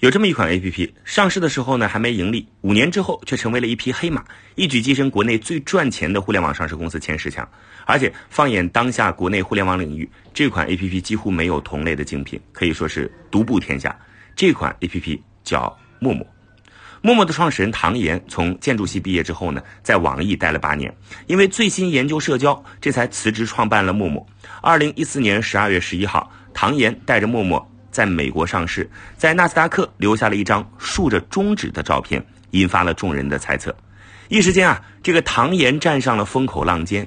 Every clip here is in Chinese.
有这么一款 A P P，上市的时候呢还没盈利，五年之后却成为了一匹黑马，一举跻身国内最赚钱的互联网上市公司前十强。而且放眼当下国内互联网领域，这款 A P P 几乎没有同类的竞品，可以说是独步天下。这款 A P P 叫陌陌。陌陌的创始人唐岩从建筑系毕业之后呢，在网易待了八年，因为最新研究社交，这才辞职创办了陌陌。二零一四年十二月十一号，唐岩带着陌陌。在美国上市，在纳斯达克留下了一张竖着中指的照片，引发了众人的猜测。一时间啊，这个唐岩站上了风口浪尖。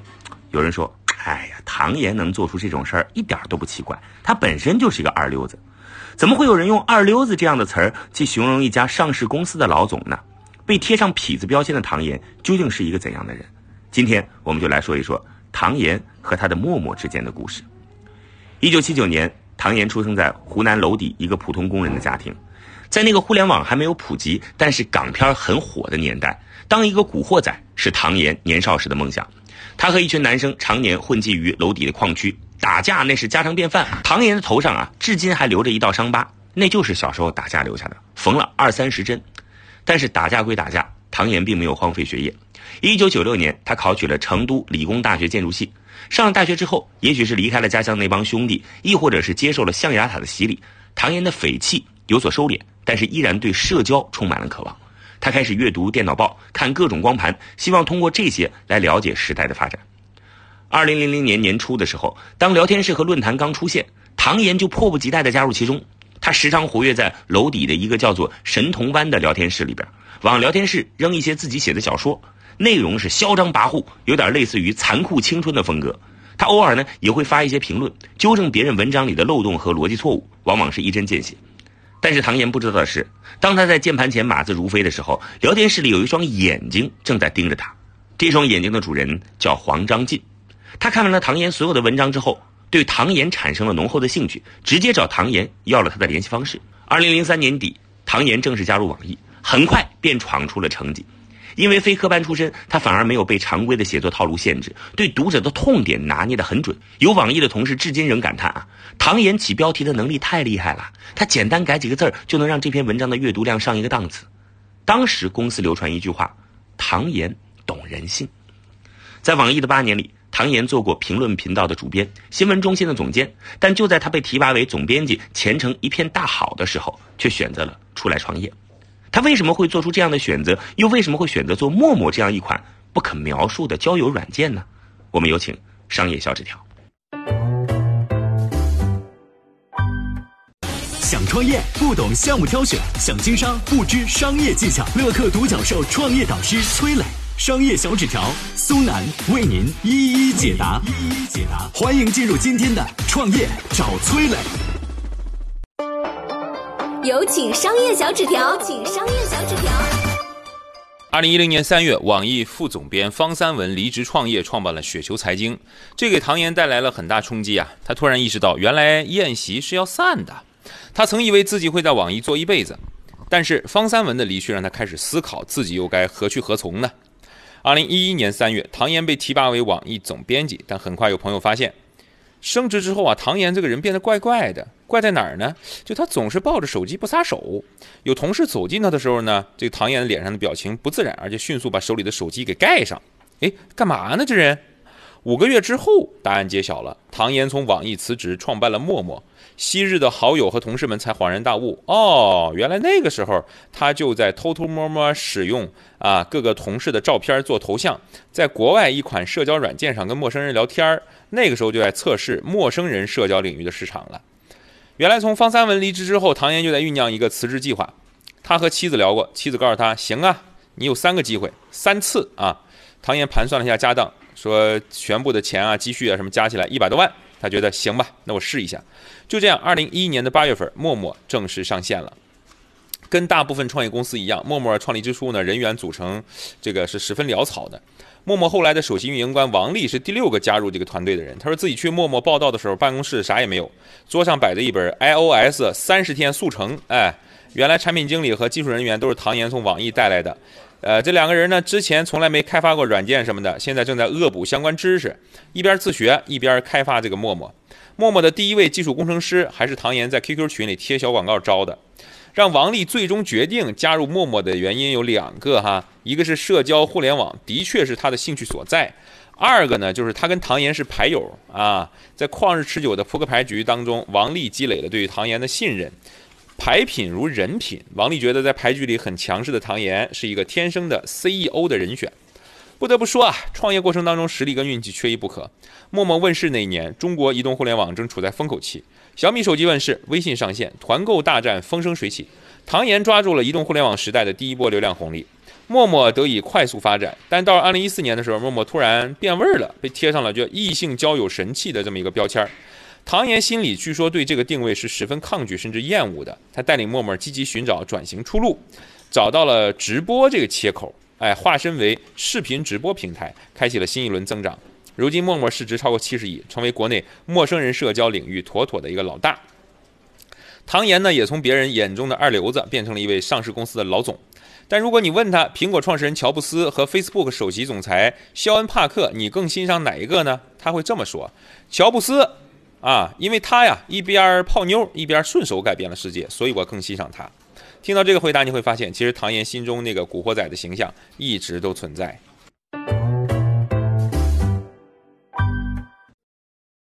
有人说：“哎呀，唐岩能做出这种事儿，一点都不奇怪，他本身就是一个二流子。怎么会有人用‘二流子’这样的词儿去形容一家上市公司的老总呢？被贴上痞子标签的唐岩究竟是一个怎样的人？今天我们就来说一说唐岩和他的陌陌之间的故事。一九七九年。唐岩出生在湖南娄底一个普通工人的家庭，在那个互联网还没有普及，但是港片很火的年代，当一个古惑仔是唐岩年少时的梦想。他和一群男生常年混迹于娄底的矿区，打架那是家常便饭。唐岩的头上啊，至今还留着一道伤疤，那就是小时候打架留下的，缝了二三十针。但是打架归打架，唐岩并没有荒废学业。一九九六年，他考取了成都理工大学建筑系。上了大学之后，也许是离开了家乡那帮兄弟，亦或者是接受了象牙塔的洗礼，唐岩的匪气有所收敛，但是依然对社交充满了渴望。他开始阅读电脑报，看各种光盘，希望通过这些来了解时代的发展。二零零零年年初的时候，当聊天室和论坛刚出现，唐岩就迫不及待地加入其中。他时常活跃在楼底的一个叫做“神童湾”的聊天室里边，往聊天室扔一些自己写的小说。内容是嚣张跋扈，有点类似于残酷青春的风格。他偶尔呢也会发一些评论，纠正别人文章里的漏洞和逻辑错误，往往是一针见血。但是唐岩不知道的是，当他在键盘前码字如飞的时候，聊天室里有一双眼睛正在盯着他。这双眼睛的主人叫黄章进。他看完了唐岩所有的文章之后，对唐岩产生了浓厚的兴趣，直接找唐岩要了他的联系方式。二零零三年底，唐岩正式加入网易，很快便闯出了成绩。因为非科班出身，他反而没有被常规的写作套路限制，对读者的痛点拿捏得很准。有网易的同事至今仍感叹啊，唐岩起标题的能力太厉害了，他简单改几个字儿就能让这篇文章的阅读量上一个档次。当时公司流传一句话：“唐岩懂人性。”在网易的八年里，唐岩做过评论频道的主编、新闻中心的总监，但就在他被提拔为总编辑、前程一片大好的时候，却选择了出来创业。他为什么会做出这样的选择？又为什么会选择做陌陌这样一款不可描述的交友软件呢？我们有请商业小纸条。想创业不懂项目挑选，想经商不知商业技巧。乐客独角兽创业导师崔磊，商业小纸条苏南为您一一解答。一一解答，欢迎进入今天的创业找崔磊。有请商业小纸条，请商业小纸条。二零一零年三月，网易副总编方三文离职创业，创办了雪球财经，这给唐岩带来了很大冲击啊！他突然意识到，原来宴席是要散的。他曾以为自己会在网易做一辈子，但是方三文的离去让他开始思考，自己又该何去何从呢？二零一一年三月，唐岩被提拔为网易总编辑，但很快有朋友发现。升职之后啊，唐岩这个人变得怪怪的，怪在哪儿呢？就他总是抱着手机不撒手。有同事走近他的时候呢，这个唐岩脸上的表情不自然，而且迅速把手里的手机给盖上。哎，干嘛呢？这人？五个月之后，答案揭晓了，唐岩从网易辞职，创办了陌陌。昔日的好友和同事们才恍然大悟，哦，原来那个时候他就在偷偷摸摸使用啊各个同事的照片做头像，在国外一款社交软件上跟陌生人聊天儿。那个时候就在测试陌生人社交领域的市场了。原来从方三文离职之后，唐岩就在酝酿一个辞职计划。他和妻子聊过，妻子告诉他：“行啊，你有三个机会，三次啊。”唐岩盘算了一下家当。说全部的钱啊、积蓄啊什么加起来一百多万，他觉得行吧，那我试一下。就这样，二零一一年的八月份，陌陌正式上线了。跟大部分创业公司一样，陌陌创立之初呢，人员组成这个是十分潦草的。陌陌后来的首席运营官王丽是第六个加入这个团队的人。他说自己去陌陌报道的时候，办公室啥也没有，桌上摆着一本 iOS 三十天速成。哎，原来产品经理和技术人员都是唐岩从网易带来的。呃，这两个人呢，之前从来没开发过软件什么的，现在正在恶补相关知识，一边自学一边开发这个陌陌。陌陌的第一位技术工程师还是唐岩在 QQ 群里贴小广告招的。让王丽最终决定加入陌陌的原因有两个哈，一个是社交互联网的确是他的兴趣所在，二个呢就是他跟唐岩是牌友啊，在旷日持久的扑克牌局当中，王丽积累了对于唐岩的信任。牌品如人品，王丽觉得在牌局里很强势的唐岩是一个天生的 CEO 的人选。不得不说啊，创业过程当中实力跟运气缺一不可。陌陌问世那一年，中国移动互联网正处在风口期。小米手机问世，微信上线，团购大战风生水起，唐岩抓住了移动互联网时代的第一波流量红利，陌陌得以快速发展。但到二零一四年的时候，陌陌突然变味儿了，被贴上了叫异性交友神器的这么一个标签儿。唐岩心里据说对这个定位是十分抗拒甚至厌恶的。他带领陌陌积极寻找转型出路，找到了直播这个切口，哎，化身为视频直播平台，开启了新一轮增长。如今，陌陌市值超过七十亿，成为国内陌生人社交领域妥妥的一个老大。唐岩呢，也从别人眼中的二流子变成了一位上市公司的老总。但如果你问他，苹果创始人乔布斯和 Facebook 首席总裁肖恩·帕克，你更欣赏哪一个呢？他会这么说：乔布斯，啊，因为他呀一边泡妞一边顺手改变了世界，所以我更欣赏他。听到这个回答，你会发现，其实唐岩心中那个古惑仔的形象一直都存在。